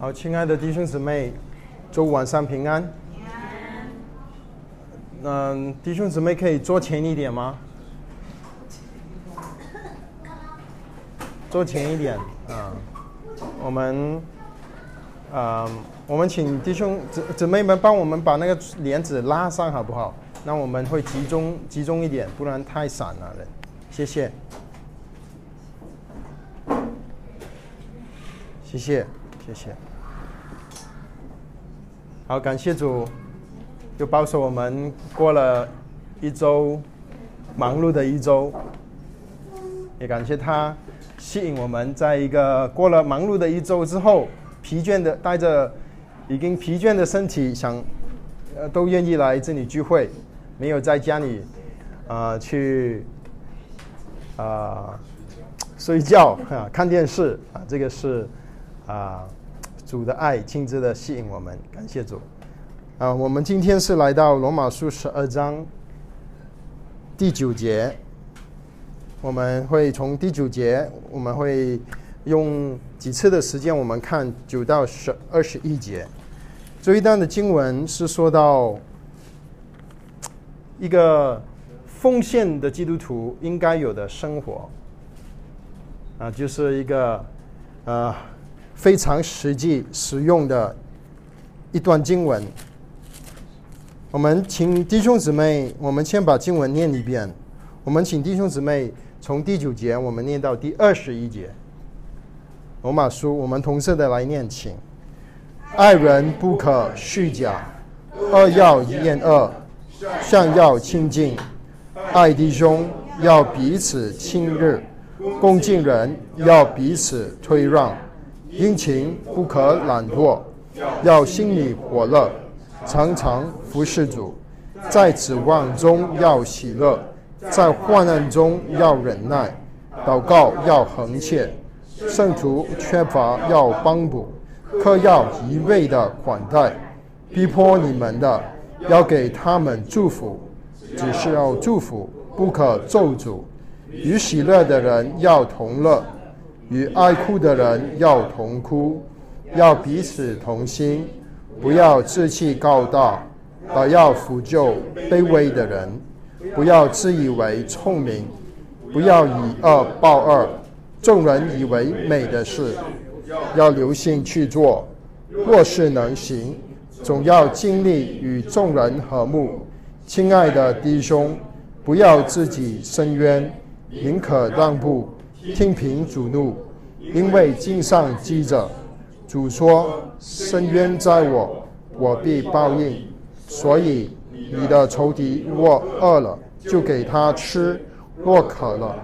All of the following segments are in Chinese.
好，亲爱的弟兄姊妹，周五晚上平安。嗯，弟兄姊妹可以坐前一点吗？坐前一点，啊，我们，啊，我们请弟兄姊姊妹们帮我们把那个帘子拉上，好不好？那我们会集中集中一点，不然太散了人。谢谢，谢谢，谢谢。好，感谢主，就保守我们过了一周忙碌的一周，也感谢他吸引我们，在一个过了忙碌的一周之后，疲倦的带着已经疲倦的身体，想呃都愿意来这里聚会，没有在家里啊去啊睡觉啊看电视啊，这个是啊。主的爱亲自的吸引我们，感谢主。啊，我们今天是来到罗马书十二章第九节，我们会从第九节，我们会用几次的时间，我们看九到十二十一节。这一段的经文是说到一个奉献的基督徒应该有的生活，啊，就是一个呃。非常实际实用的一段经文。我们请弟兄姊妹，我们先把经文念一遍。我们请弟兄姊妹从第九节我们念到第二十一节。罗马书，我们同色的来念，请：爱人不可虚假，恶要厌恶，善要亲近，爱弟兄要彼此亲热，恭敬人要彼此推让。殷勤不可懒惰，要心里火热，常常服侍主，在指望中要喜乐，在患难中要忍耐，祷告要恒切，圣徒缺乏要帮补，客要一味的款待，逼迫你们的要给他们祝福，只是要祝福，不可咒诅，与喜乐的人要同乐。与爱哭的人要同哭，要彼此同心，不要志气高大，而要抚救卑微的人；不要自以为聪明，不要以恶报恶。众人以为美的事，要留心去做；若是能行，总要尽力与众人和睦。亲爱的弟兄，不要自己伸冤，宁可让步。听凭主怒，因为经上记着，主说：“深渊在我，我必报应。”所以你的仇敌若饿了，就给他吃；若渴了，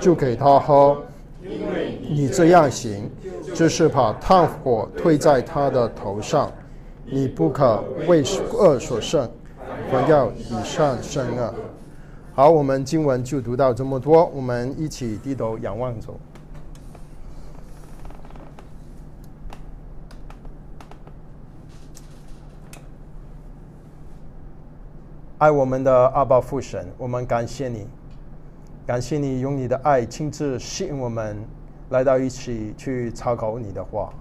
就给他喝。你这样行，就是把炭火推在他的头上。你不可为恶所胜，反要以善胜恶。好，我们经文就读到这么多，我们一起低头仰望走。爱我们的阿爸父神，我们感谢你，感谢你用你的爱亲自吸引我们来到一起去查考你的话。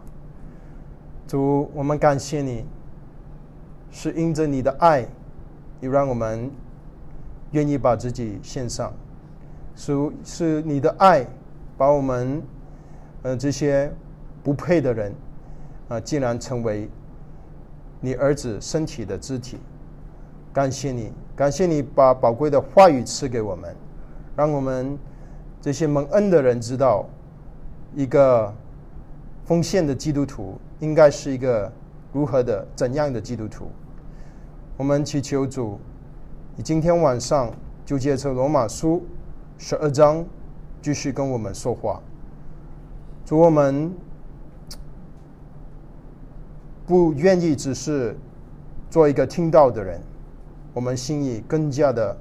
主，我们感谢你，是因着你的爱，你让我们。愿意把自己献上，是是你的爱，把我们，呃这些不配的人，啊，竟然成为你儿子身体的肢体。感谢你，感谢你把宝贵的话语赐给我们，让我们这些蒙恩的人知道，一个奉献的基督徒应该是一个如何的怎样的基督徒。我们祈求主。你今天晚上就借着罗马书十二章继续跟我们说话，主我们不愿意只是做一个听到的人，我们心里更加的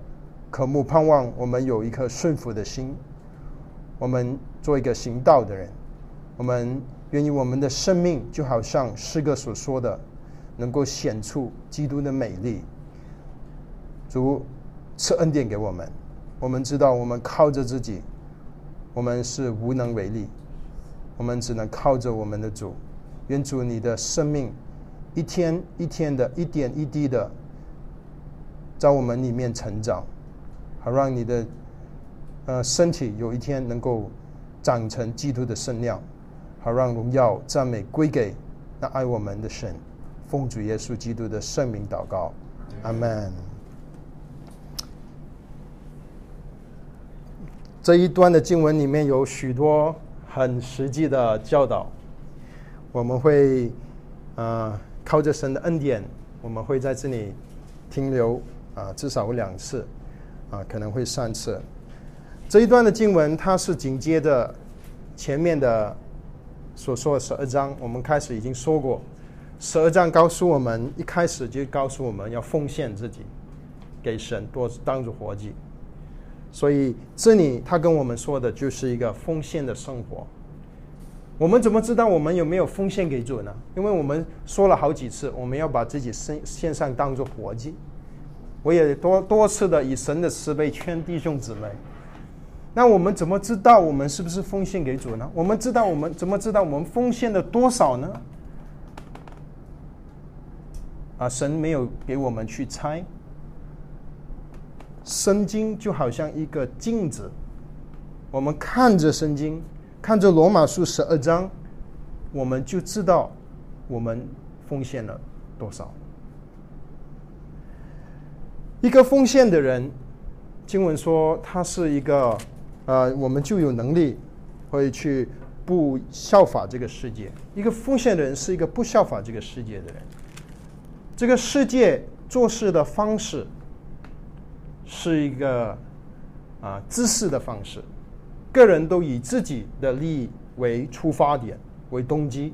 渴慕盼望，我们有一颗顺服的心，我们做一个行道的人，我们愿意我们的生命就好像诗歌所说的，能够显出基督的美丽。主赐恩典给我们，我们知道我们靠着自己，我们是无能为力，我们只能靠着我们的主，愿主你的生命一天一天的一点一滴的在我们里面成长，好让你的呃身体有一天能够长成基督的身量，好让荣耀赞美归给那爱我们的神。奉主耶稣基督的圣名祷告，阿门。这一段的经文里面有许多很实际的教导，我们会呃靠着神的恩典，我们会在这里停留啊，至少两次啊，可能会三次。这一段的经文它是紧接着前面的所说的十二章，我们开始已经说过。十二章告诉我们，一开始就告诉我们要奉献自己给神，多当做活祭。所以这里他跟我们说的就是一个奉献的生活。我们怎么知道我们有没有奉献给主呢？因为我们说了好几次，我们要把自己身献上当做活祭。我也多多次的以神的慈悲劝弟兄姊妹。那我们怎么知道我们是不是奉献给主呢？我们知道我们怎么知道我们奉献了多少呢？啊，神没有给我们去猜。圣经就好像一个镜子，我们看着圣经，看着罗马书十二章，我们就知道我们奉献了多少。一个奉献的人，经文说他是一个，呃，我们就有能力会去不效法这个世界。一个奉献的人是一个不效法这个世界的人。这个世界做事的方式是一个啊自私的方式，个人都以自己的利益为出发点为动机。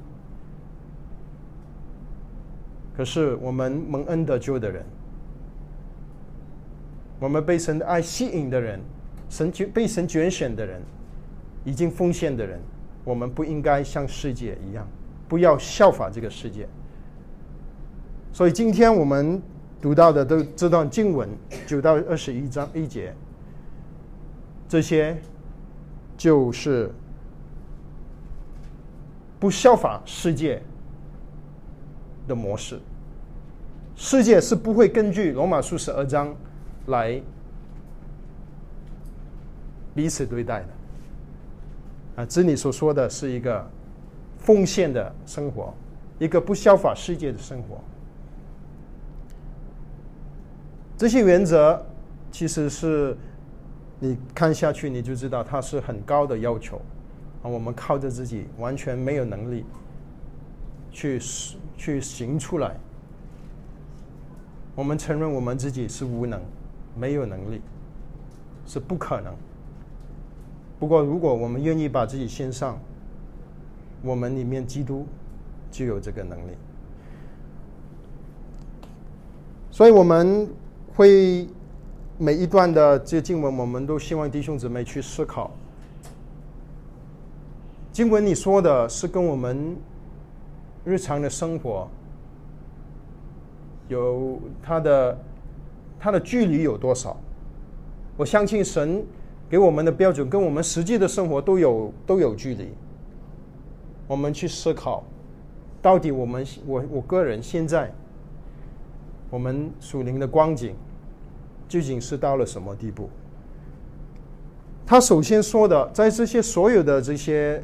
可是我们蒙恩得救的人，我们被神的爱吸引的人，神拣被神拣选的人，已经奉献的人，我们不应该像世界一样，不要效法这个世界。所以今天我们读到的都这段经文九到二十一章一节，这些就是不效法世界的模式。世界是不会根据罗马书十二章来彼此对待的。啊，这里所说的是一个奉献的生活，一个不效法世界的生活。这些原则其实是你看下去你就知道，它是很高的要求啊。我们靠着自己完全没有能力去去行出来。我们承认我们自己是无能，没有能力，是不可能。不过，如果我们愿意把自己献上，我们里面基督就有这个能力。所以，我们。会每一段的这经文，我们都希望弟兄姊妹去思考。经文你说的是跟我们日常的生活有它的它的距离有多少？我相信神给我们的标准跟我们实际的生活都有都有距离。我们去思考，到底我们我我个人现在我们属灵的光景。究竟是到了什么地步？他首先说的，在这些所有的这些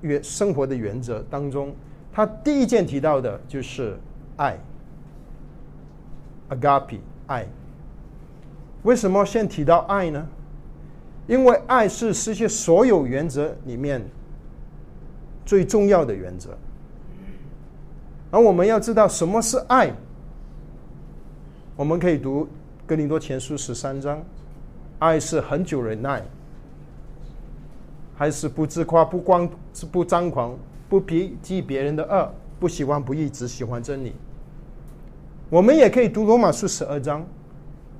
原生活的原则当中，他第一件提到的就是爱，agape 爱。为什么先提到爱呢？因为爱是这些所有原则里面最重要的原则。而我们要知道什么是爱，我们可以读。哥林多前书十三章，爱是很久忍耐，还是不自夸、不光是、不张狂、不批记别人的恶、不喜欢不义，只喜欢真理。我们也可以读罗马书十二章，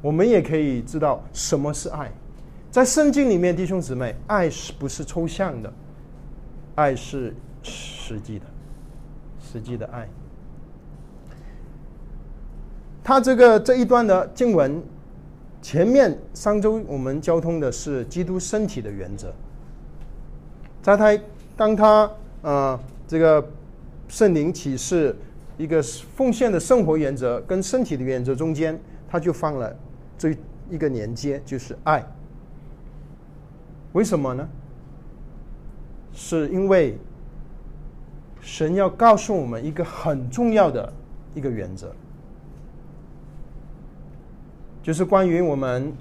我们也可以知道什么是爱。在圣经里面，弟兄姊妹，爱是不是抽象的？爱是实际的，实际的爱。他这个这一段的经文，前面上周我们交通的是基督身体的原则，在他当他呃这个圣灵启示一个奉献的生活原则跟身体的原则中间，他就放了这一个连接，就是爱。为什么呢？是因为神要告诉我们一个很重要的一个原则，就是关于我们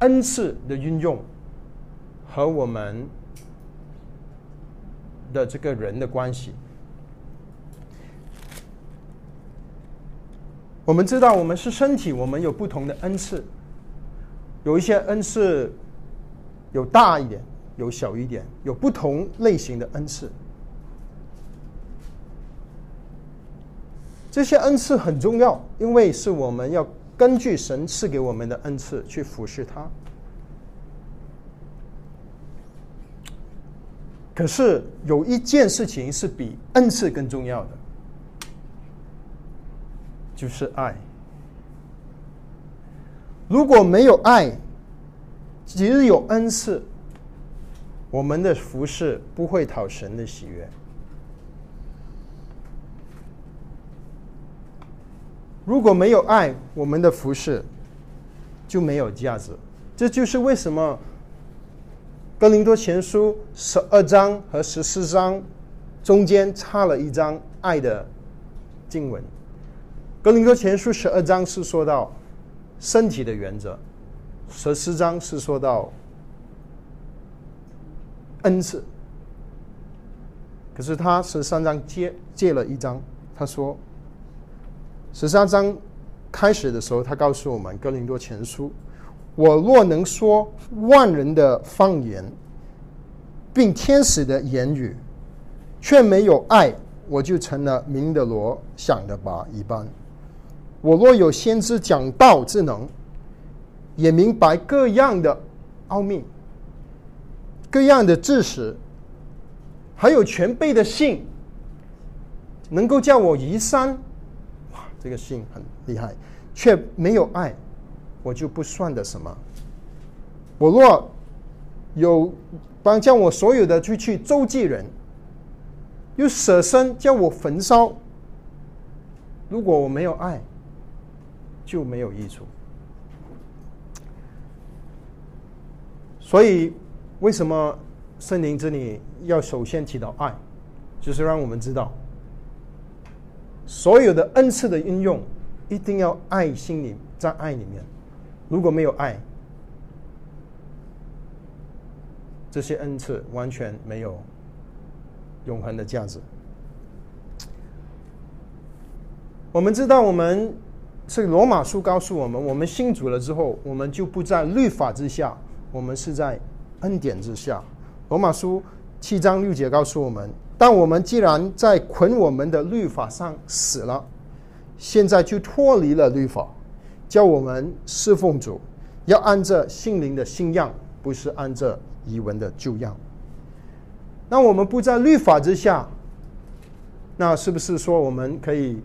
恩赐的运用和我们的这个人的关系。我们知道，我们是身体，我们有不同的恩赐，有一些恩赐有大一点。有小一点，有不同类型的恩赐。这些恩赐很重要，因为是我们要根据神赐给我们的恩赐去服侍他。可是有一件事情是比恩赐更重要的，就是爱。如果没有爱，即使有恩赐。我们的服饰不会讨神的喜悦。如果没有爱，我们的服饰就没有价值。这就是为什么《哥林多前书》十二章和十四章中间差了一章爱的经文。《哥林多前书》十二章是说到身体的原则，十四章是说到。恩赐，可是他十三章借借了一章，他说十三章开始的时候，他告诉我们《哥林多前书》，我若能说万人的方言，并天使的言语，却没有爱，我就成了明的罗想的吧一般。我若有先知讲道之能，也明白各样的奥秘。各样的知识，还有全备的信，能够叫我移山，这个信很厉害，却没有爱，我就不算的什么。我若有帮将我所有的去去周济人，又舍身叫我焚烧，如果我没有爱，就没有益处。所以。为什么圣灵这里要首先提到爱？就是让我们知道，所有的恩赐的运用一定要爱心里在爱里面。如果没有爱，这些恩赐完全没有永恒的价值。我们知道，我们是罗马书告诉我们，我们信主了之后，我们就不在律法之下，我们是在。恩典之下，罗马书七章六节告诉我们：但我们既然在捆我们的律法上死了，现在就脱离了律法，叫我们侍奉主，要按着心灵的新样，不是按着遗文的旧样。那我们不在律法之下，那是不是说我们可以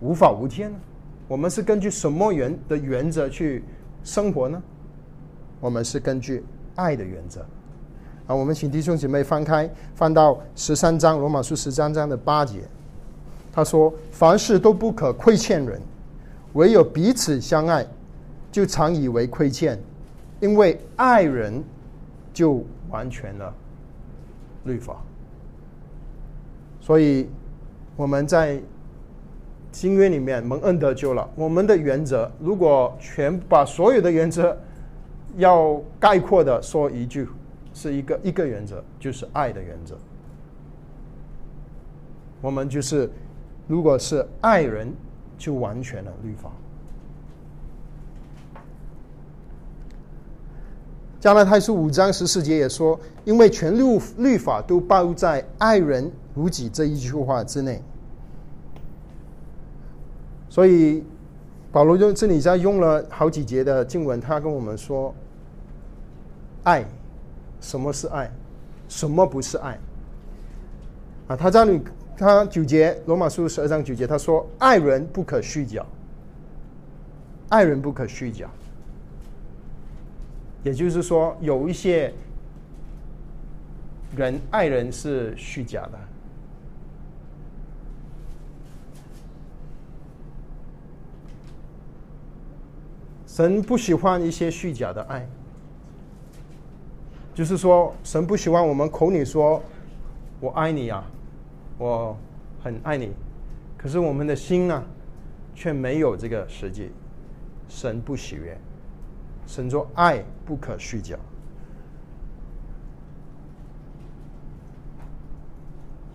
无法无天呢？我们是根据什么原的原则去生活呢？我们是根据。爱的原则啊，我们请弟兄姐妹翻开，翻到十三章罗马书十三章的八节。他说：“凡事都不可亏欠人，唯有彼此相爱，就常以为亏欠，因为爱人就完全了律法。”所以我们在新约里面蒙恩得救了。我们的原则，如果全把所有的原则。要概括的说一句，是一个一个原则，就是爱的原则。我们就是，如果是爱人，就完全了律法。加拉太书五章十四节也说，因为全律律法都包在“爱人如己”这一句话之内，所以保罗就这里在用了好几节的经文，他跟我们说。爱，什么是爱，什么不是爱。啊，他这里他九节罗马书十二章九节他说：“爱人不可虚假，爱人不可虚假。”也就是说，有一些人爱人是虚假的。神不喜欢一些虚假的爱。就是说，神不喜欢我们口里说“我爱你啊，我很爱你”，可是我们的心呢，却没有这个实际。神不喜悦，神说爱不可虚假。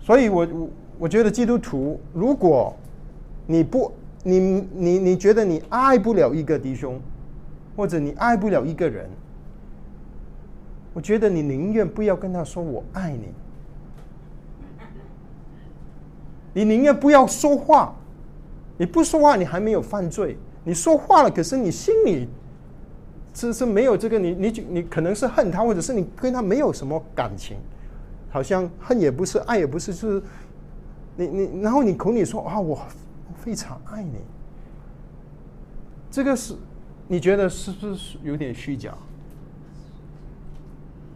所以我我我觉得基督徒，如果你不你你你觉得你爱不了一个弟兄，或者你爱不了一个人，我觉得你宁愿不要跟他说我爱你，你宁愿不要说话，你不说话你还没有犯罪，你说话了，可是你心里是是没有这个，你你你可能是恨他，或者是你跟他没有什么感情。好像恨也不是，爱也不是，就是你你，然后你口里说啊，我非常爱你，这个是你觉得是不是有点虚假？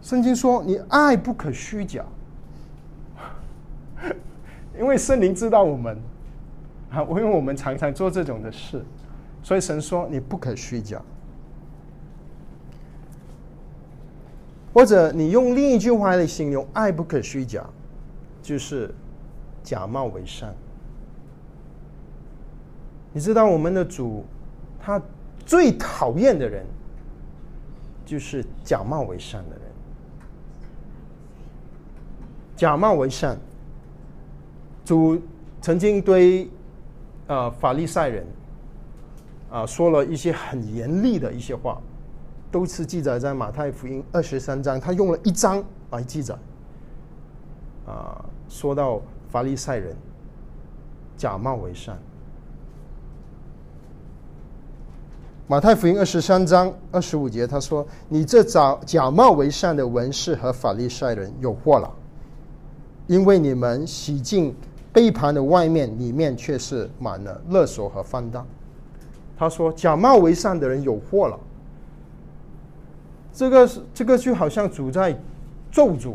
圣经说你爱不可虚假，因为圣灵知道我们啊，因为我们常常做这种的事，所以神说你不可虚假。或者你用另一句话来形容“爱不可虚假”，就是假冒为善。你知道我们的主，他最讨厌的人就是假冒为善的人。假冒为善，主曾经对呃法利赛人啊说了一些很严厉的一些话。都是记载在马太福音二十三章，他用了一章来记载。啊，说到法利赛人假冒为善。马太福音二十三章二十五节，他说：“你这假假冒为善的文士和法利赛人有祸了，因为你们洗净杯盘的外面，里面却是满了勒索和放荡。”他说：“假冒为善的人有祸了。”这个是这个就好像主在咒诅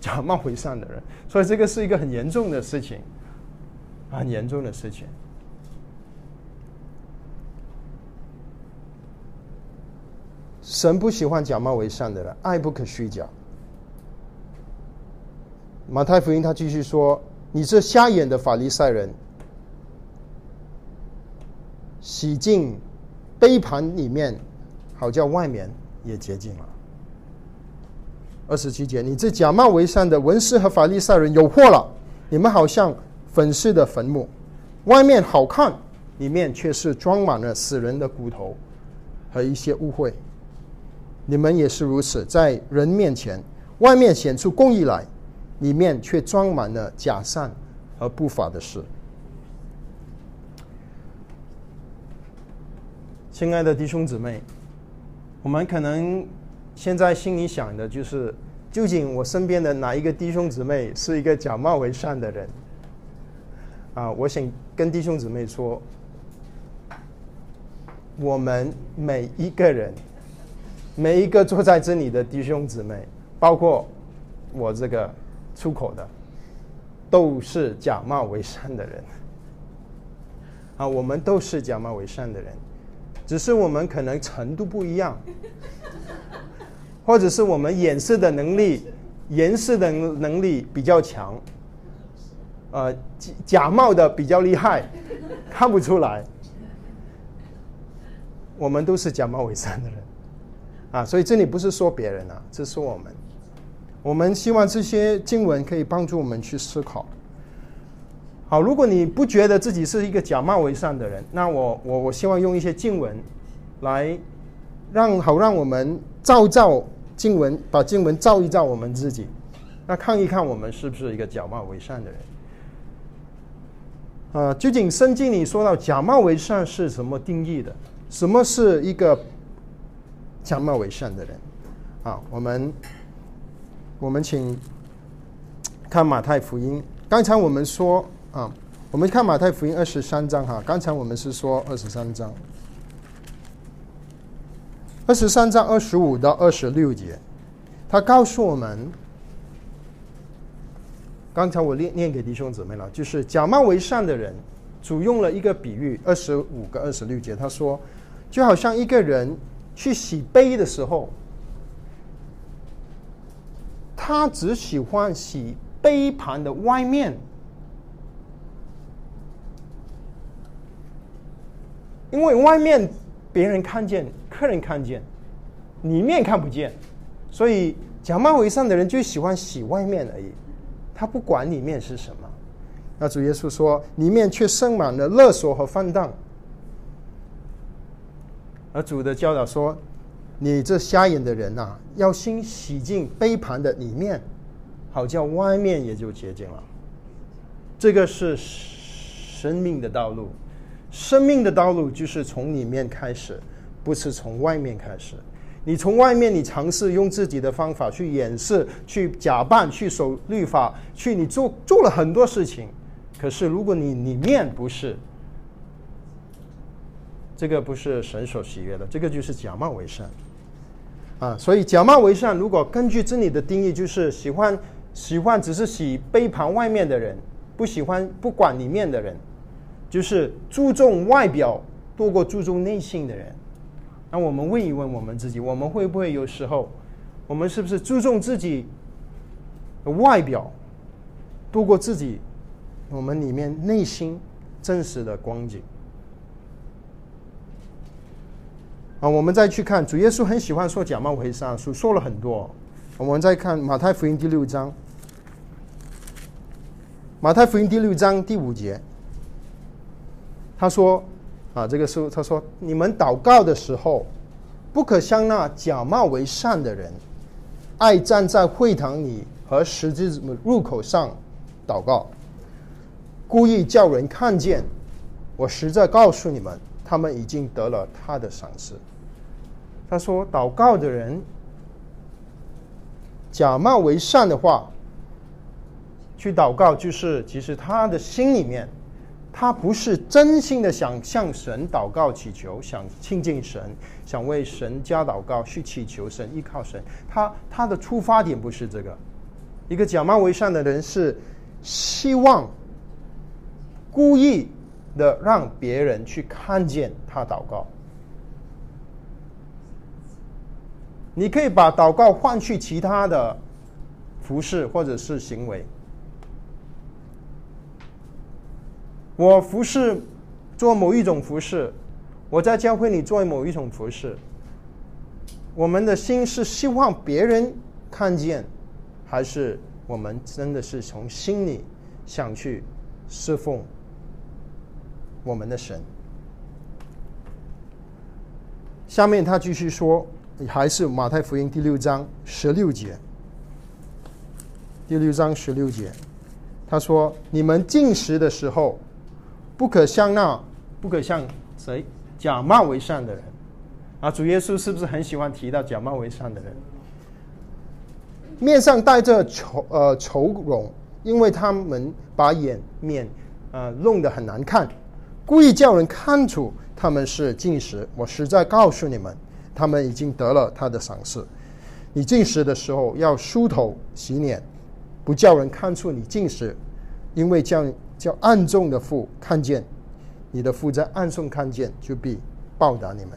假冒为善的人，所以这个是一个很严重的事情，很严重的事情。神不喜欢假冒为善的人，爱不可虚假。马太福音他继续说：“你这瞎眼的法利赛人，洗净杯盘里面，好叫外面。”也洁净了。二十七节，你这假冒为善的文士和法利赛人有祸了！你们好像粉饰的坟墓，外面好看，里面却是装满了死人的骨头和一些污秽。你们也是如此，在人面前，外面显出公义来，里面却装满了假善和不法的事。亲爱的弟兄姊妹。我们可能现在心里想的就是，究竟我身边的哪一个弟兄姊妹是一个假冒为善的人？啊，我想跟弟兄姊妹说，我们每一个人，每一个坐在这里的弟兄姊妹，包括我这个出口的，都是假冒为善的人。啊，我们都是假冒为善的人。只是我们可能程度不一样，或者是我们掩饰的能力、掩饰的能力比较强，呃，假假冒的比较厉害，看不出来。我们都是假冒伪善的人，啊，所以这里不是说别人啊，是说我们。我们希望这些经文可以帮助我们去思考。好，如果你不觉得自己是一个假冒为善的人，那我我我希望用一些经文，来让好让我们照照经文，把经文照一照我们自己，那看一看我们是不是一个假冒为善的人。啊，究竟圣经里说到假冒为善是什么定义的？什么是一个假冒为善的人？啊，我们我们请看马太福音。刚才我们说。啊，我们看马太福音二十三章哈，刚才我们是说二十三章，二十三章二十五到二十六节，他告诉我们，刚才我念念给弟兄姊妹了，就是假冒为善的人，主用了一个比喻，二十五个二十六节，他说，就好像一个人去洗杯的时候，他只喜欢洗杯盘的外面，因为外面别人看见，客人看见，里面看不见，所以假冒伪善的人就喜欢洗外面而已，他不管里面是什么。那主耶稣说，里面却盛满了勒索和放荡。而主的教导说：“你这瞎眼的人呐，要先洗净杯盘的里面，好叫外面也就洁净了。”这个是生命的道路，生命的道路就是从里面开始，不是从外面开始。你从外面，你尝试用自己的方法去掩饰、去假扮、去守律法、去你做做了很多事情。可是，如果你里面不是，这个不是神所喜悦的，这个就是假冒为善啊。所以，假冒为善，如果根据真理的定义，就是喜欢喜欢只是洗杯盘外面的人，不喜欢不管里面的人，就是注重外表多过注重内心的人。那我们问一问我们自己，我们会不会有时候，我们是不是注重自己的外表多过自己？我们里面内心真实的光景啊，我们再去看主耶稣很喜欢说假冒为善，说说了很多。我们再看马太福音第六章，马太福音第六章第五节，他说啊，这个是他说，你们祷告的时候，不可像那假冒为善的人，爱站在会堂里和十字入口上祷告。故意叫人看见，我实在告诉你们，他们已经得了他的赏赐。他说：“祷告的人假冒为善的话，去祷告，就是其实他的心里面，他不是真心的想向神祷告祈求，想亲近神，想为神家祷告去祈求神，依靠神。他他的出发点不是这个。一个假冒为善的人是希望。”故意的让别人去看见他祷告，你可以把祷告换去其他的服饰或者是行为。我服侍做某一种服饰，我在教会里做某一种服饰，我们的心是希望别人看见，还是我们真的是从心里想去侍奉？我们的神。下面他继续说，还是马太福音第六章十六节。第六章十六节，他说：“你们进食的时候，不可像那不可像谁假冒为善的人。”啊，主耶稣是不是很喜欢提到假冒为善的人？面上带着愁呃愁容，因为他们把眼面呃弄得很难看。故意叫人看出他们是进食，我实在告诉你们，他们已经得了他的赏赐。你进食的时候要梳头洗脸，不叫人看出你进食，因为叫叫暗中的父看见，你的父在暗中看见，就必报答你们。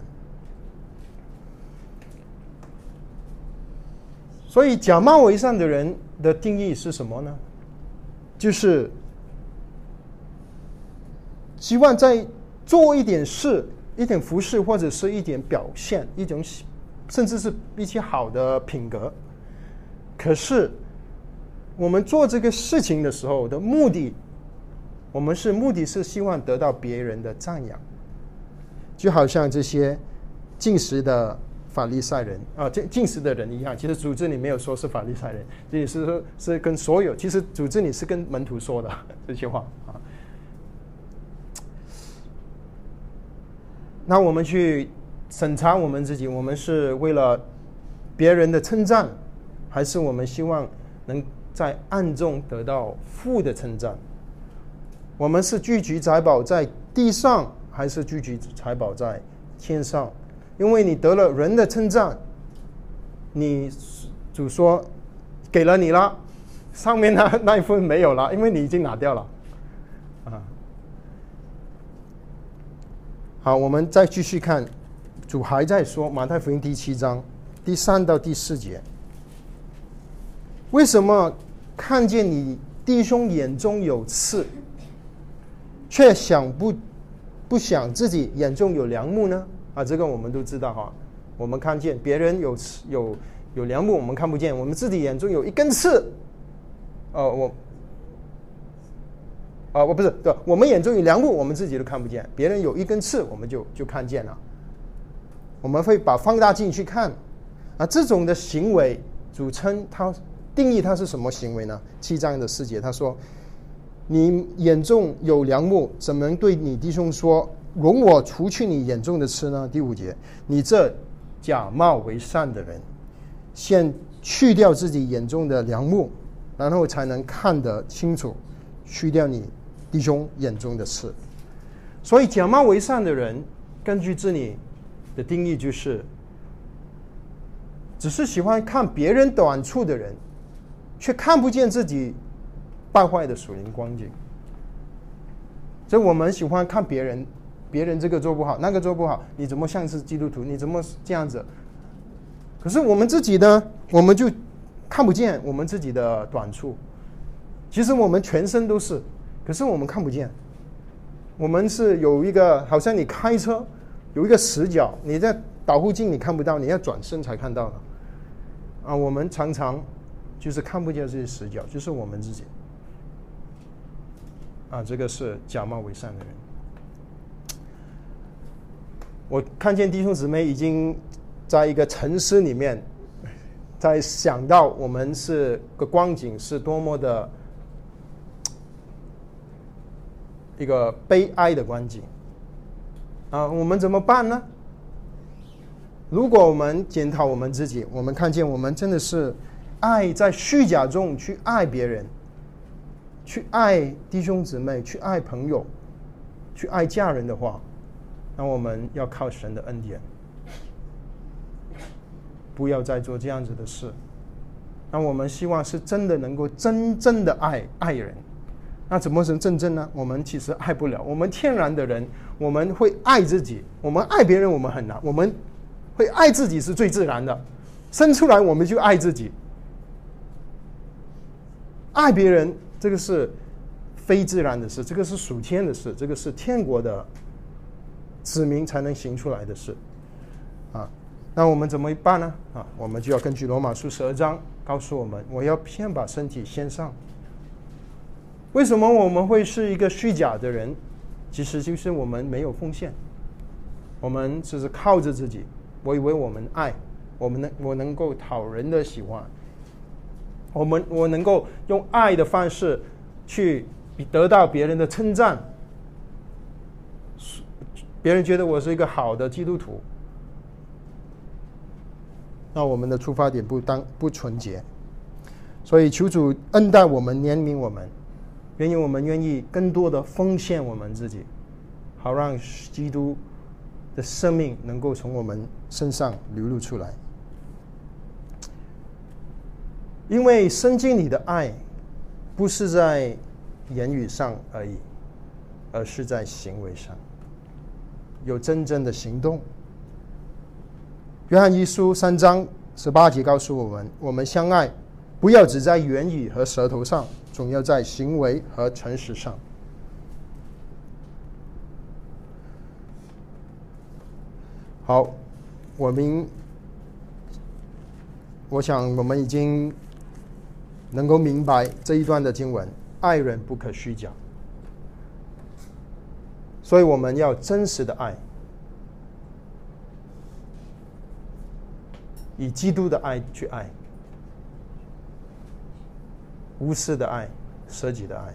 所以假冒为善的人的定义是什么呢？就是。希望在做一点事、一点服饰，或者是一点表现，一种甚至是一些好的品格。可是，我们做这个事情的时候的目的，我们是目的是希望得到别人的赞扬，就好像这些进食的法利赛人啊，进进食的人一样。其实组织里没有说是法利赛人，这也是说是跟所有。其实组织里是跟门徒说的这些话啊。那我们去审查我们自己，我们是为了别人的称赞，还是我们希望能在暗中得到父的称赞？我们是聚集财宝在地上，还是聚集财宝在天上？因为你得了人的称赞，你主说给了你了，上面那 那一份没有了，因为你已经拿掉了。好，我们再继续看主还在说，马太福音第七章第三到第四节，为什么看见你弟兄眼中有刺，却想不不想自己眼中有梁木呢？啊，这个我们都知道哈。我们看见别人有刺有有梁木，我们看不见；我们自己眼中有一根刺，哦，我。啊，我不是对，我们眼中有梁木，我们自己都看不见；别人有一根刺，我们就就看见了。我们会把放大镜去看，啊，这种的行为，主称它定义它是什么行为呢？七章的四节他说：“你眼中有梁木，怎么能对你弟兄说，容我除去你眼中的刺呢？”第五节，你这假冒为善的人，先去掉自己眼中的梁木，然后才能看得清楚，去掉你。弟兄眼中的刺，所以假冒为善的人，根据这里的定义，就是只是喜欢看别人短处的人，却看不见自己败坏的属灵光景。所以我们喜欢看别人，别人这个做不好，那个做不好，你怎么像是基督徒？你怎么这样子？可是我们自己呢，我们就看不见我们自己的短处。其实我们全身都是。可是我们看不见，我们是有一个，好像你开车有一个死角，你在导护镜你看不到，你要转身才看到的。啊，我们常常就是看不见这些死角，就是我们自己。啊，这个是假冒伪善的人。我看见弟兄姊妹已经在一个沉思里面，在想到我们是个光景是多么的。一个悲哀的光景啊，我们怎么办呢？如果我们检讨我们自己，我们看见我们真的是爱在虚假中去爱别人，去爱弟兄姊妹，去爱朋友，去爱家人的话，那我们要靠神的恩典，不要再做这样子的事。那我们希望是真的能够真正的爱爱人。那怎么成真正呢？我们其实爱不了。我们天然的人，我们会爱自己。我们爱别人，我们很难。我们会爱自己是最自然的，生出来我们就爱自己。爱别人，这个是非自然的事，这个是属天的事，这个是天国的子民才能行出来的事。啊，那我们怎么办呢？啊，我们就要根据罗马书十二章告诉我们：我要先把身体先上。为什么我们会是一个虚假的人？其实就是我们没有奉献，我们只是靠着自己。我以为我们爱，我们能我能够讨人的喜欢，我们我能够用爱的方式去得到别人的称赞，别人觉得我是一个好的基督徒，那我们的出发点不当不纯洁，所以求主恩待我们，怜悯我们。愿意我们愿意更多的奉献我们自己，好让基督的生命能够从我们身上流露出来。因为圣经里的爱，不是在言语上而已，而是在行为上，有真正的行动。约翰一书三章十八节告诉我们：我们相爱，不要只在言语和舌头上。总要在行为和诚实上。好，我们，我想我们已经能够明白这一段的经文：爱人不可虚假。所以我们要真实的爱，以基督的爱去爱。无私的爱，舍己的爱，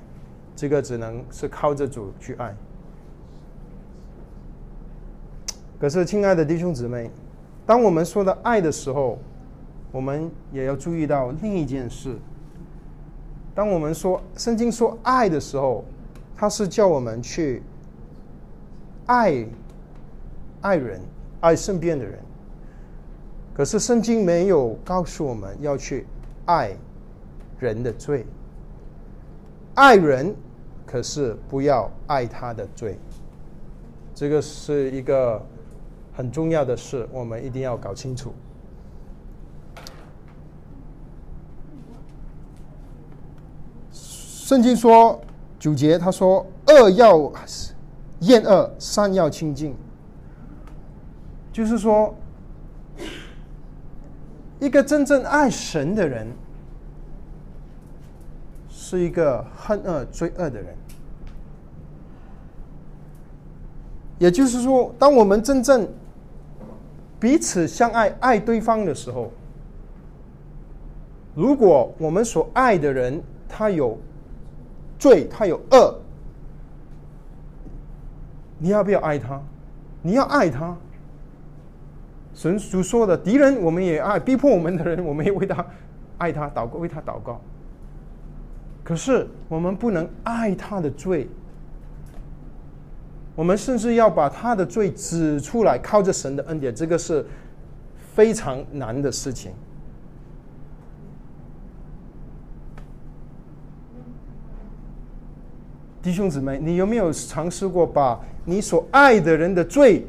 这个只能是靠着主去爱。可是，亲爱的弟兄姊妹，当我们说到爱的时候，我们也要注意到另一件事。当我们说圣经说爱的时候，它是叫我们去爱爱人，爱身边的人。可是，圣经没有告诉我们要去爱。人的罪，爱人，可是不要爱他的罪。这个是一个很重要的事，我们一定要搞清楚。圣经说九节，他说：“恶要厌恶，善要亲近。”就是说，一个真正爱神的人，是一个恨恶罪恶的人。也就是说，当我们真正彼此相爱、爱对方的时候，如果我们所爱的人他有罪，他有恶，你要不要爱他？你要爱他。神所说的敌人，我们也爱；逼迫我们的人，我们也为他爱他祷告，为他祷告。可是我们不能爱他的罪，我们甚至要把他的罪指出来，靠着神的恩典，这个是非常难的事情。弟兄姊妹，你有没有尝试过把你所爱的人的罪，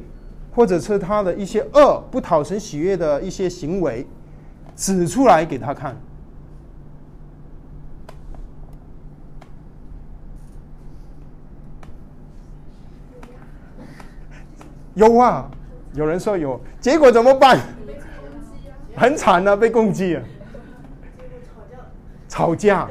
或者是他的一些恶、不讨神喜悦的一些行为，指出来给他看？有啊，有人说有，结果怎么办？很惨啊，被攻击啊！吵架，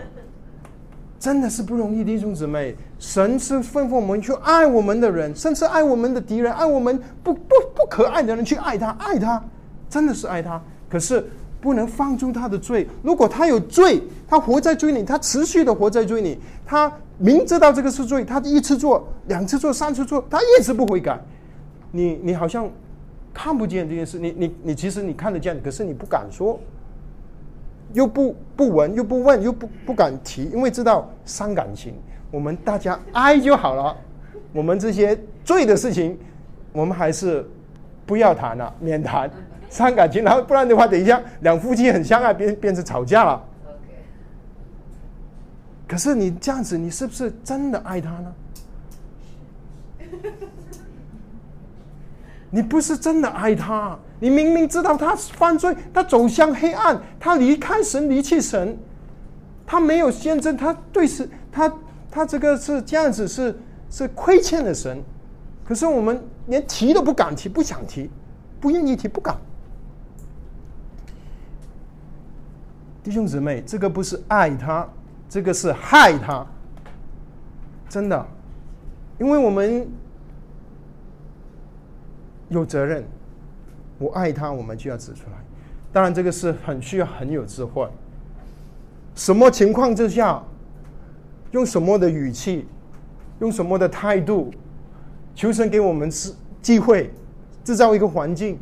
真的是不容易，弟兄姊妹。神是吩咐我们去爱我们的人，甚至爱我们的敌人，爱我们不不不可爱的人，去爱他，爱他，真的是爱他。可是不能放纵他的罪。如果他有罪，他活在罪里，他持续的活在罪里，他明知道这个是罪，他一次做，两次做，三次做，他一直不悔改。你你好像看不见这件事，你你你其实你看得见，可是你不敢说，又不不闻，又不问，又不不敢提，因为知道伤感情。我们大家爱就好了，我们这些罪的事情，我们还是不要谈了，免谈，伤感情。然后不然的话，等一下两夫妻很相爱，变变成吵架了。可是你这样子，你是不是真的爱他呢？你不是真的爱他，你明明知道他犯罪，他走向黑暗，他离开神，离弃神，他没有先真，他对神，他。他这个是这样子，是是亏欠了神，可是我们连提都不敢提，不想提，不愿意提，不敢。弟兄姊妹，这个不是爱他，这个是害他，真的，因为我们有责任，我爱他，我们就要指出来。当然，这个是很需要很有智慧，什么情况之下？用什么的语气，用什么的态度，求神给我们是机会，制造一个环境，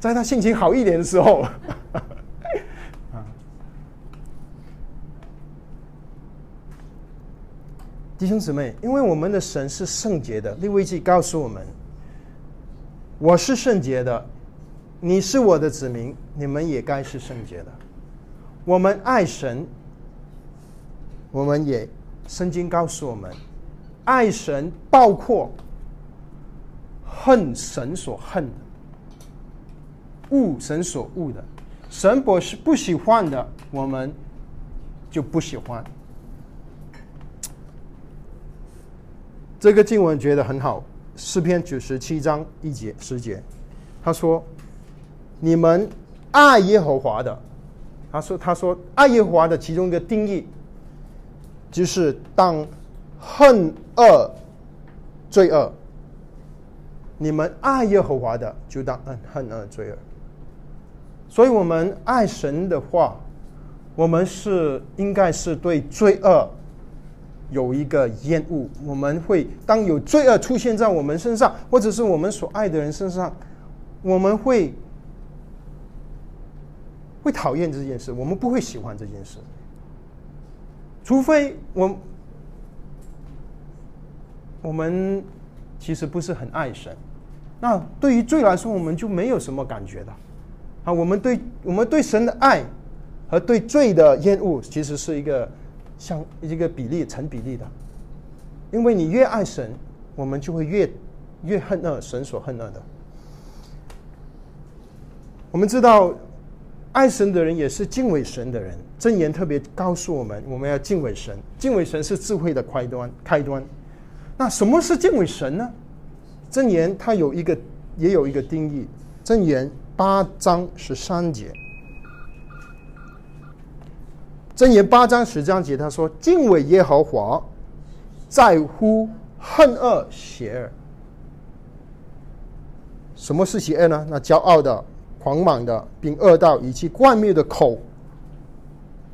在他心情好一点的时候，弟兄姊妹，因为我们的神是圣洁的，利未记告诉我们，我是圣洁的，你是我的子民，你们也该是圣洁的。我们爱神，我们也圣经告诉我们，爱神包括恨神所恨的，恶神所恶的，神不是不喜欢的，我们就不喜欢。这个经文觉得很好，诗篇九十七章一节十节，他说：“你们爱耶和华的。”他说：“他说爱耶和华的其中一个定义，就是当恨恶罪恶。你们爱耶和华的，就当恨恨恶罪恶。所以，我们爱神的话，我们是应该是对罪恶有一个厌恶。我们会当有罪恶出现在我们身上，或者是我们所爱的人身上，我们会。”会讨厌这件事，我们不会喜欢这件事，除非我我们其实不是很爱神。那对于罪来说，我们就没有什么感觉的。啊，我们对我们对神的爱和对罪的厌恶，其实是一个相一个比例成比例的。因为你越爱神，我们就会越越恨恶神所恨恶的。我们知道，爱神的人也是敬畏神的人。箴言特别告诉我们，我们要敬畏神。敬畏神是智慧的开端。开端。那什么是敬畏神呢？箴言它有一个，也有一个定义。箴言八章十三节。箴言八章十章节，他说：“敬畏耶和华，在乎恨恶邪恶。什么是邪恶呢？那骄傲的、狂妄的，并恶道以及冠冕的口，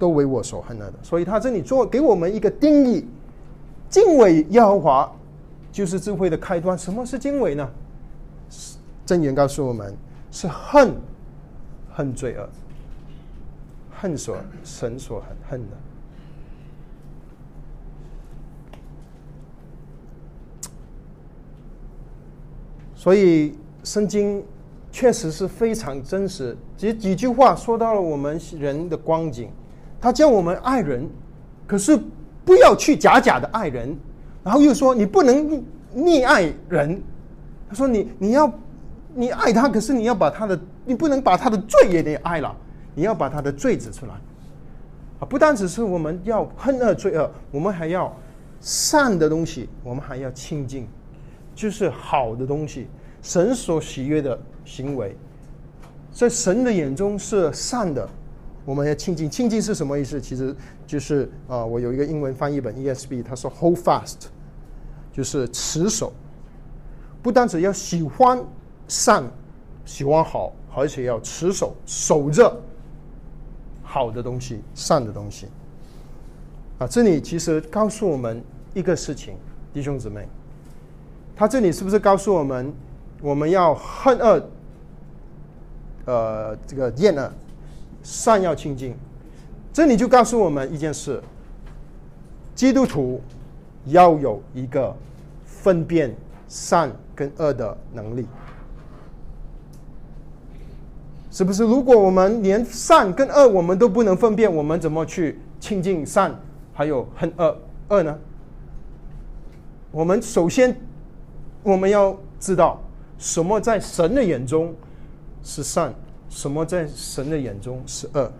都为我所恨恶的。所以他这里做给我们一个定义：敬畏耶和华，就是智慧的开端。什么是敬畏呢？箴言告诉我们，是恨，恨罪恶。”恨所神所恨恨的，所以圣经确实是非常真实。几几句话说到了我们人的光景，他叫我们爱人，可是不要去假假的爱人，然后又说你不能溺爱人。他说你你要你爱他，可是你要把他的你不能把他的罪也得爱了。你要把他的罪指出来，啊，不单只是我们要恨恶罪恶，我们还要善的东西，我们还要亲近，就是好的东西，神所喜悦的行为，在神的眼中是善的，我们要亲近。亲近是什么意思？其实就是啊，我有一个英文翻译本 ESB，他说 hold fast，就是持守，不单只要喜欢善，喜欢好，而且要持守，守着。好的东西，善的东西，啊，这里其实告诉我们一个事情，弟兄姊妹，他这里是不是告诉我们，我们要恨恶，呃，这个厌恶，善要清净？这里就告诉我们一件事：基督徒要有一个分辨善跟恶的能力。是不是？如果我们连善跟恶我们都不能分辨，我们怎么去亲近善，还有恨恶恶呢？我们首先我们要知道，什么在神的眼中是善，什么在神的眼中是恶。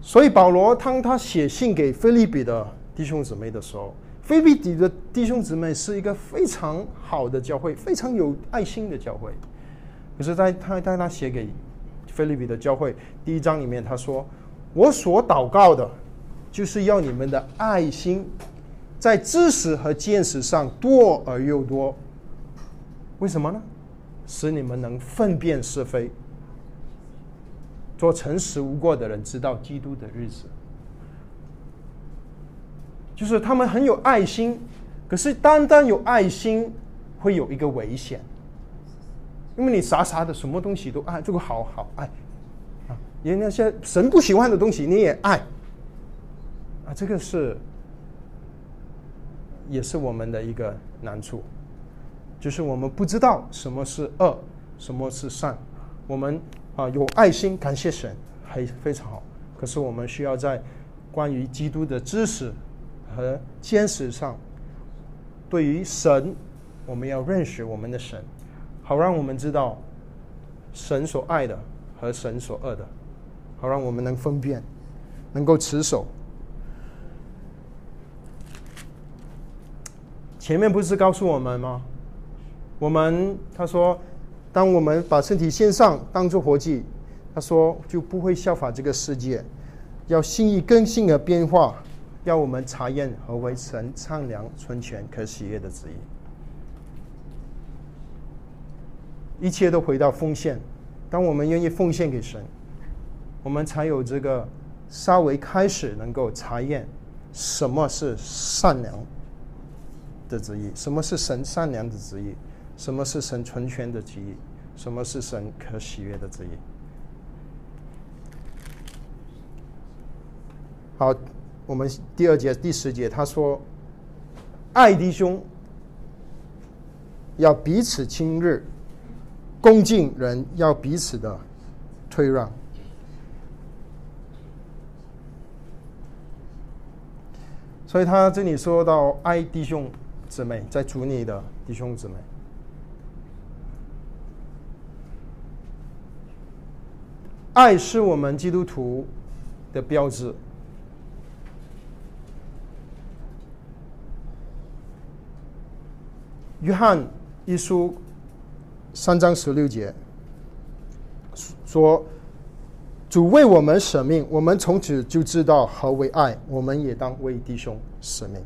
所以保罗当他写信给菲利比的弟兄姊妹的时候，菲利比的弟兄姊妹是一个非常好的教会，非常有爱心的教会。可是，在他在他写给菲利比的教会第一章里面，他说：“我所祷告的，就是要你们的爱心在知识和见识上多而又多。为什么呢？使你们能分辨是非，做诚实无过的人，知道基督的日子。就是他们很有爱心，可是单单有爱心会有一个危险。”因为你傻傻的，什么东西都爱，这个好好爱，啊，连那些神不喜欢的东西你也爱，啊，这个是，也是我们的一个难处，就是我们不知道什么是恶，什么是善，我们啊有爱心，感谢神，还非常好，可是我们需要在关于基督的知识和坚持上，对于神，我们要认识我们的神。好让我们知道神所爱的和神所恶的，好让我们能分辨，能够持守。前面不是告诉我们吗？我们他说，当我们把身体献上，当做活祭，他说就不会效法这个世界，要心意更新而变化，要我们查验何为神善良、纯全、可喜悦的旨意。一切都回到奉献。当我们愿意奉献给神，我们才有这个稍微开始能够查验什么是善良的旨意，什么是神善良的旨意，什么是神纯全的旨意，什么是神可喜悦的旨意。好，我们第二节第十节他说：“爱弟兄，要彼此亲热。”恭敬人要彼此的退让，所以他这里说到爱弟兄，姊妹，在主里的弟兄姊妹。爱是我们基督徒的标志。约翰一书三章十六节说：“主为我们舍命，我们从此就知道何为爱。我们也当为弟兄舍命。”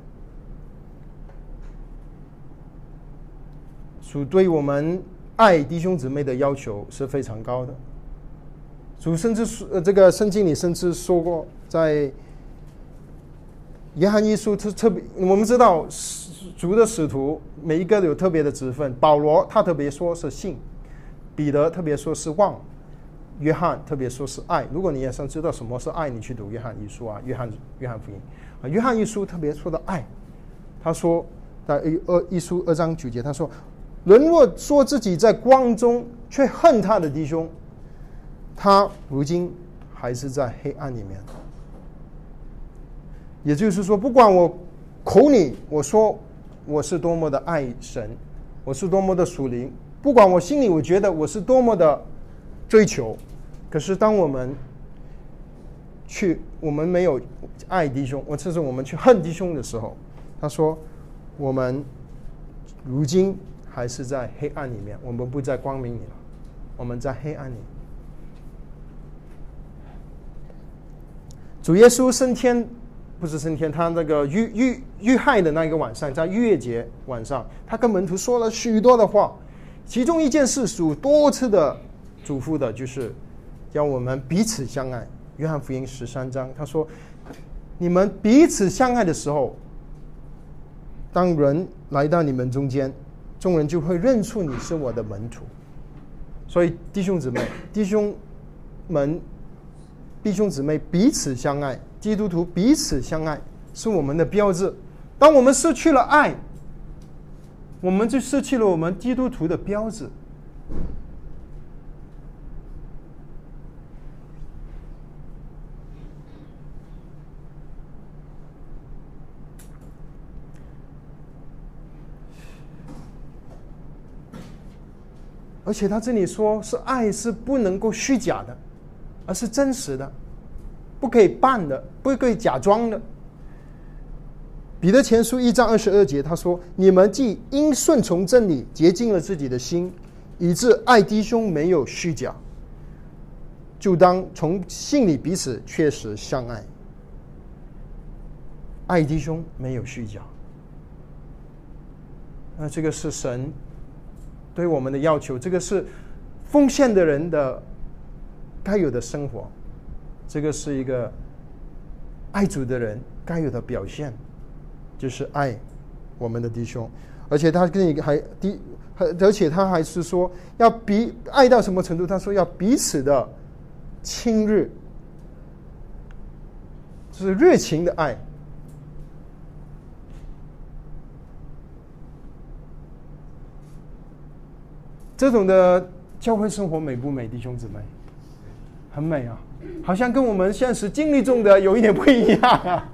主对我们爱弟兄姊妹的要求是非常高的。主甚至说，呃，这个圣经里甚至说过，在约翰一书特特别，我们知道主的使徒每一个有特别的职分。保罗他特别说是信，彼得特别说是望，约翰特别说是爱。如果你也想知道什么是爱，你去读约翰一书啊，约翰约翰福音啊，约翰一书特别说的爱。他说在一二一书二章九节，他说：人若说自己在光中，却恨他的弟兄。他如今还是在黑暗里面，也就是说，不管我口里我说我是多么的爱神，我是多么的属灵，不管我心里我觉得我是多么的追求，可是当我们去我们没有爱弟兄，我甚至我们去恨弟兄的时候，他说我们如今还是在黑暗里面，我们不在光明里了，我们在黑暗里。主耶稣升天，不是升天，他那个遇遇遇害的那一个晚上，在逾越节晚上，他跟门徒说了许多的话，其中一件事属多次的嘱咐的，就是叫我们彼此相爱。约翰福音十三章，他说：“你们彼此相爱的时候，当人来到你们中间，众人就会认出你是我的门徒。”所以弟兄姊妹，弟兄们。弟兄姊妹彼此相爱，基督徒彼此相爱是我们的标志。当我们失去了爱，我们就失去了我们基督徒的标志。而且他这里说是爱是不能够虚假的。而是真实的，不可以扮的，不可以假装的。彼得前书一章二十二节，他说：“你们既因顺从真理洁净了自己的心，以致爱弟兄没有虚假，就当从心里彼此确实相爱。爱弟兄没有虚假。那这个是神对我们的要求，这个是奉献的人的。”该有的生活，这个是一个爱主的人该有的表现，就是爱我们的弟兄，而且他跟你还第，而且他还是说要彼爱到什么程度？他说要彼此的亲热，就是热情的爱。这种的教会生活美不美，弟兄姊妹？很美啊，好像跟我们现实经历中的有一点不一样啊。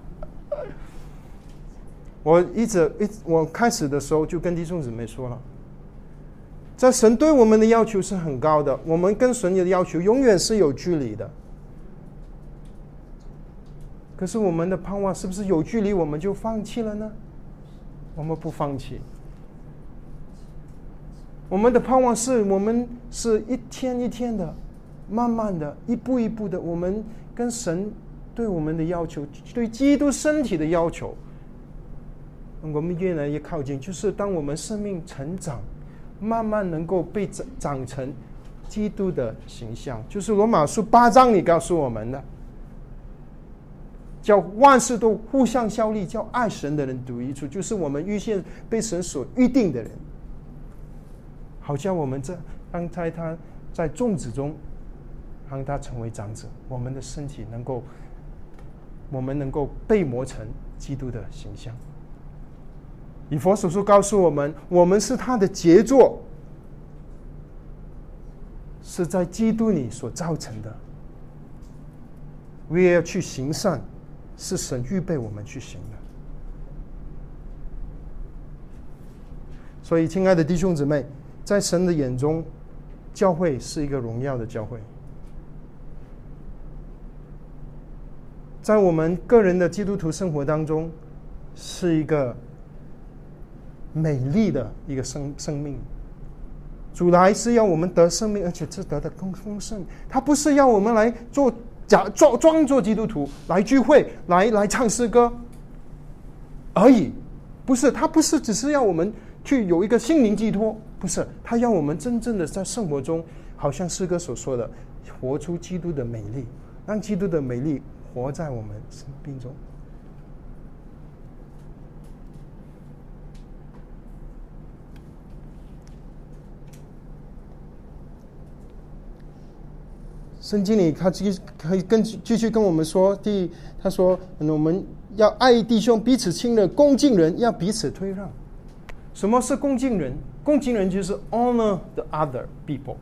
我一直一我开始的时候就跟弟兄姊妹说了，在神对我们的要求是很高的，我们跟神的要求永远是有距离的。可是我们的盼望是不是有距离我们就放弃了呢？我们不放弃。我们的盼望是我们是一天一天的。慢慢的，一步一步的，我们跟神对我们的要求，对基督身体的要求，我们越来越靠近。就是当我们生命成长，慢慢能够被长长成基督的形象，就是罗马书八章里告诉我们的，叫万事都互相效力，叫爱神的人独一处，就是我们预先被神所预定的人，好像我们这刚才他在种子中。让他成为长者，我们的身体能够，我们能够被磨成基督的形象。以佛所说告诉我们，我们是他的杰作，是在基督里所造成的。我也要去行善，是神预备我们去行的。所以，亲爱的弟兄姊妹，在神的眼中，教会是一个荣耀的教会。在我们个人的基督徒生活当中，是一个美丽的一个生生命。主来是要我们得生命，而且是得的更丰盛。他不是要我们来做假装装作基督徒来聚会，来来唱诗歌而已。不是，他不是只是要我们去有一个心灵寄托，不是，他要我们真正的在生活中，好像诗歌所说的，活出基督的美丽，让基督的美丽活在我们生命中。圣经里，他继可以跟继续跟我们说，第他说，我们要爱弟兄，彼此亲热，恭敬人要彼此推让。什么是恭敬人？恭敬人就是 honor the other people，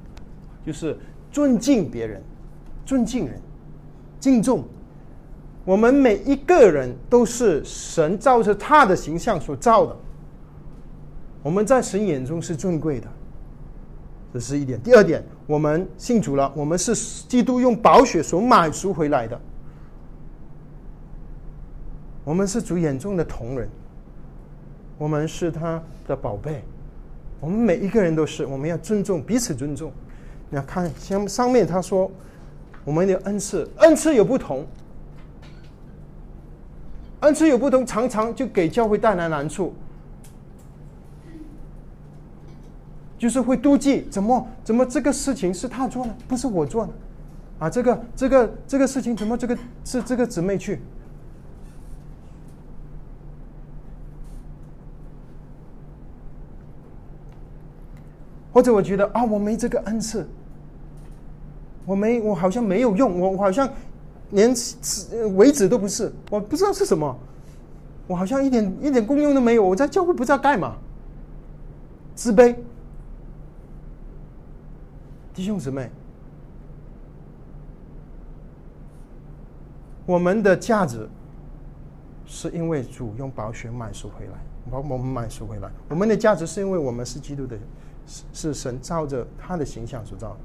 就是尊敬别人，尊敬人，敬重。我们每一个人都是神照着他的形象所造的，我们在神眼中是尊贵的。这是一点。第二点，我们信主了，我们是基督用宝血所买赎回来的，我们是主眼中的同人，我们是他的宝贝，我们每一个人都是，我们要尊重彼此尊重。你要看像上面他说，我们的恩赐，恩赐有不同，恩赐有不同，常常就给教会带来难处。就是会妒忌，怎么怎么这个事情是他做的，不是我做的，啊，这个这个这个事情怎么这个是这个姊妹去？或者我觉得啊，我没这个恩赐，我没我好像没有用，我我好像连为止都不是，我不知道是什么，我好像一点一点功用都没有，我在教会不知道干嘛，自卑。弟兄姊妹，我们的价值是因为主用宝血买赎回来，把我们买赎回来。我们的价值是因为我们是基督的，是是神照着他的形象所造的，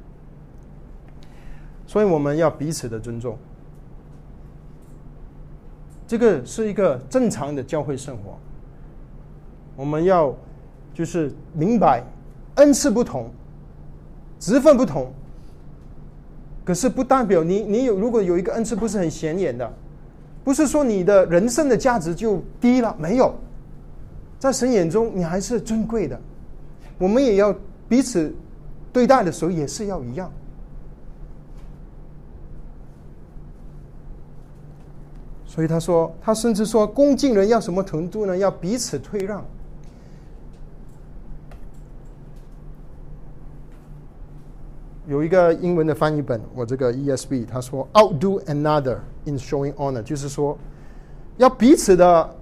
所以我们要彼此的尊重。这个是一个正常的教会生活。我们要就是明白恩赐不同。职分不同，可是不代表你你有如果有一个恩赐不是很显眼的，不是说你的人生的价值就低了，没有，在神眼中你还是尊贵的。我们也要彼此对待的时候也是要一样。所以他说，他甚至说，恭敬人要什么程度呢？要彼此退让。有一个英文的翻译本，我这个 ESB，他说 “outdo another in showing honor”，就是说要彼此的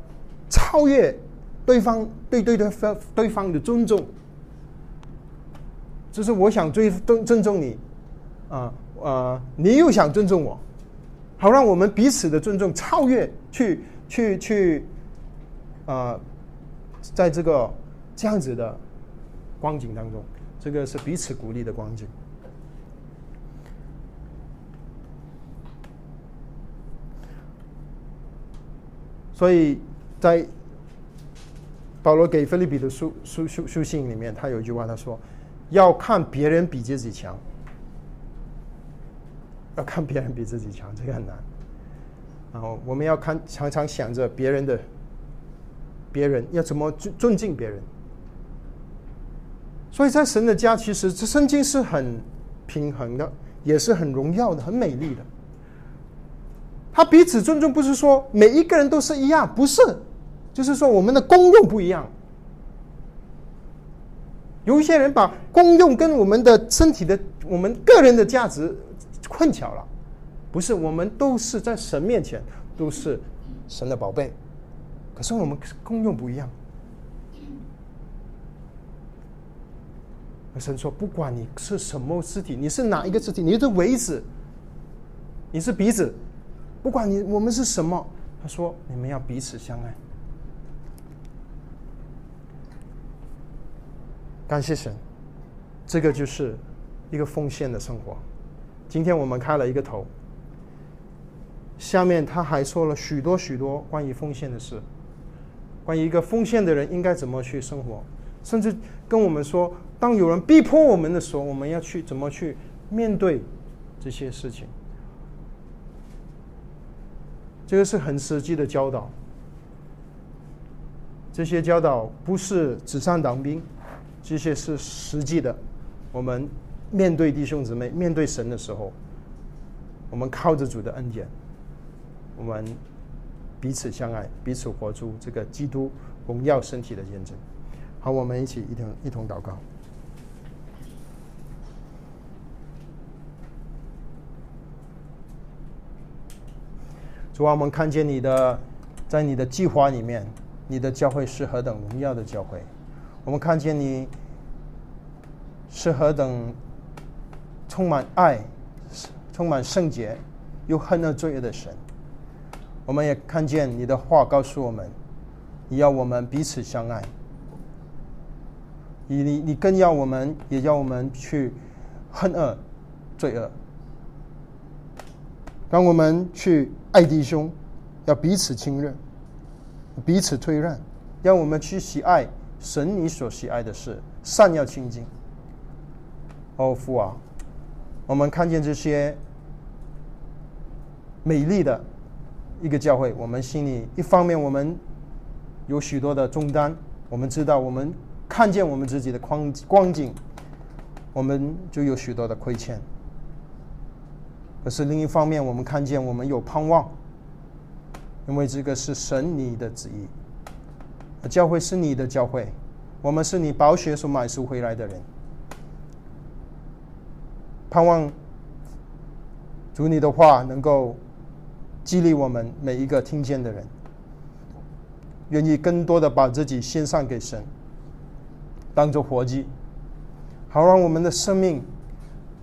超越对方，对对对方对方的尊重。就是我想尊尊尊重你，啊啊，你又想尊重我，好让我们彼此的尊重超越，去去去，啊，在这个这样子的光景当中，这个是彼此鼓励的光景。所以在保罗给菲利比的书书书书信里面，他有一句话，他说：“要看别人比自己强，要看别人比自己强，这个很难。然后我们要看，常常想着别人的，别人要怎么尊尊敬别人。所以在神的家，其实这圣经是很平衡的，也是很荣耀的，很美丽的。”他彼此尊重，不是说每一个人都是一样，不是，就是说我们的功用不一样。有一些人把功用跟我们的身体的、我们个人的价值混淆了，不是，我们都是在神面前都是神的宝贝，可是我们功用不一样。神说，不管你是什么肢体，你是哪一个肢体，你是尾子，你是鼻子。不管你我们是什么，他说你们要彼此相爱。感谢神，这个就是一个奉献的生活。今天我们开了一个头，下面他还说了许多许多关于奉献的事，关于一个奉献的人应该怎么去生活，甚至跟我们说，当有人逼迫我们的时候，我们要去怎么去面对这些事情。这个是很实际的教导，这些教导不是纸上谈兵，这些是实际的。我们面对弟兄姊妹、面对神的时候，我们靠着主的恩典，我们彼此相爱，彼此活出这个基督荣耀身体的见证。好，我们一起一同一同祷告。主啊，我们看见你的，在你的计划里面，你的教会是何等荣耀的教会。我们看见你是何等充满爱、充满圣洁又恨恶罪恶的神。我们也看见你的话告诉我们，你要我们彼此相爱。你你你更要我们，也要我们去恨恶罪恶。让我们去爱弟兄，要彼此亲热，彼此推让，让我们去喜爱神你所喜爱的事，善要亲近。哦，父啊，我们看见这些美丽的一个教会，我们心里一方面我们有许多的重担，我们知道我们看见我们自己的光光景，我们就有许多的亏欠。可是另一方面，我们看见我们有盼望，因为这个是神你的旨意，教会是你的教会，我们是你宝血所买赎回来的人，盼望主你的话能够激励我们每一个听见的人，愿意更多的把自己献上给神，当做活祭，好让我们的生命。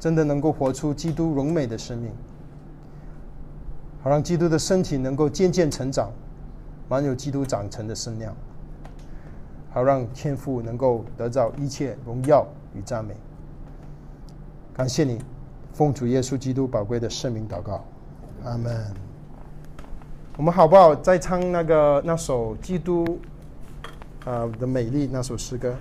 真的能够活出基督荣美的生命，好让基督的身体能够渐渐成长，满有基督长成的身量，好让天父能够得到一切荣耀与赞美。感谢你，奉主耶稣基督宝贵的圣名祷告，阿门。我们好不好再唱那个那首《基督》啊的美丽那首诗歌？